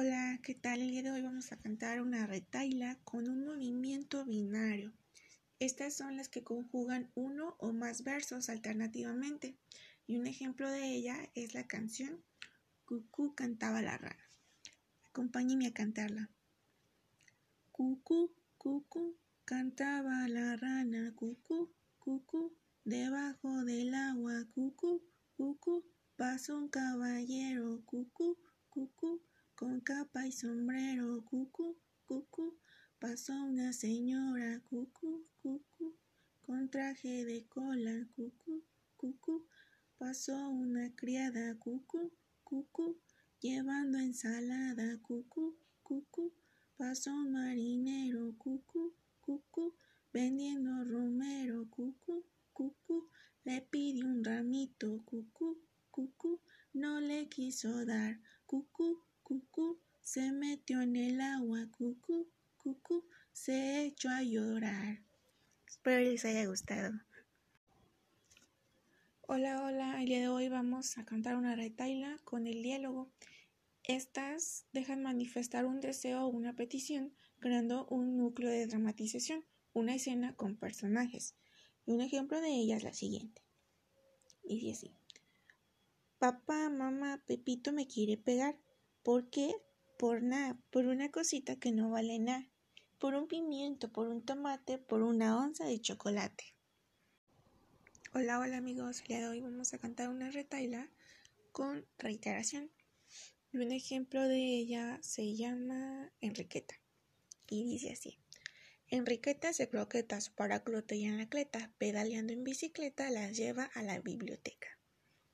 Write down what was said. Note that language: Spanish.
Hola, ¿qué tal? El día de hoy vamos a cantar una retaila con un movimiento binario. Estas son las que conjugan uno o más versos alternativamente. Y un ejemplo de ella es la canción Cucú cantaba la rana. Acompáñenme a cantarla. Cucú, cucú, cantaba la rana, cucú, cucú, debajo del agua, cucú, cucú, pasó un caballero, cucú, capa y sombrero, cucú, cucú, pasó una señora, cucú, cucú, con traje de cola, cucú, cucú, pasó una criada, cucú, cucú, llevando ensalada, cucú, cucú, pasó un marinero, cucú, cucú, vendiendo romero, cucú, cucú, le pidió un ramito, cucú, cucú, no le quiso dar, cucú, cucú, se metió en el agua, cucú, cucú, se echó a llorar. Espero les haya gustado. Hola, hola, el día de hoy vamos a cantar una retaila con el diálogo. Estas dejan manifestar un deseo o una petición, creando un núcleo de dramatización, una escena con personajes. Y un ejemplo de ella es la siguiente. Dice así. Papá, mamá, Pepito me quiere pegar. ¿Por qué? Por nada, por una cosita que no vale nada, por un pimiento, por un tomate, por una onza de chocolate. Hola, hola amigos, el día de hoy vamos a cantar una retaila con reiteración. Y un ejemplo de ella se llama Enriqueta y dice así. Enriqueta se croqueta su paraclote y anacleta, pedaleando en bicicleta las lleva a la biblioteca.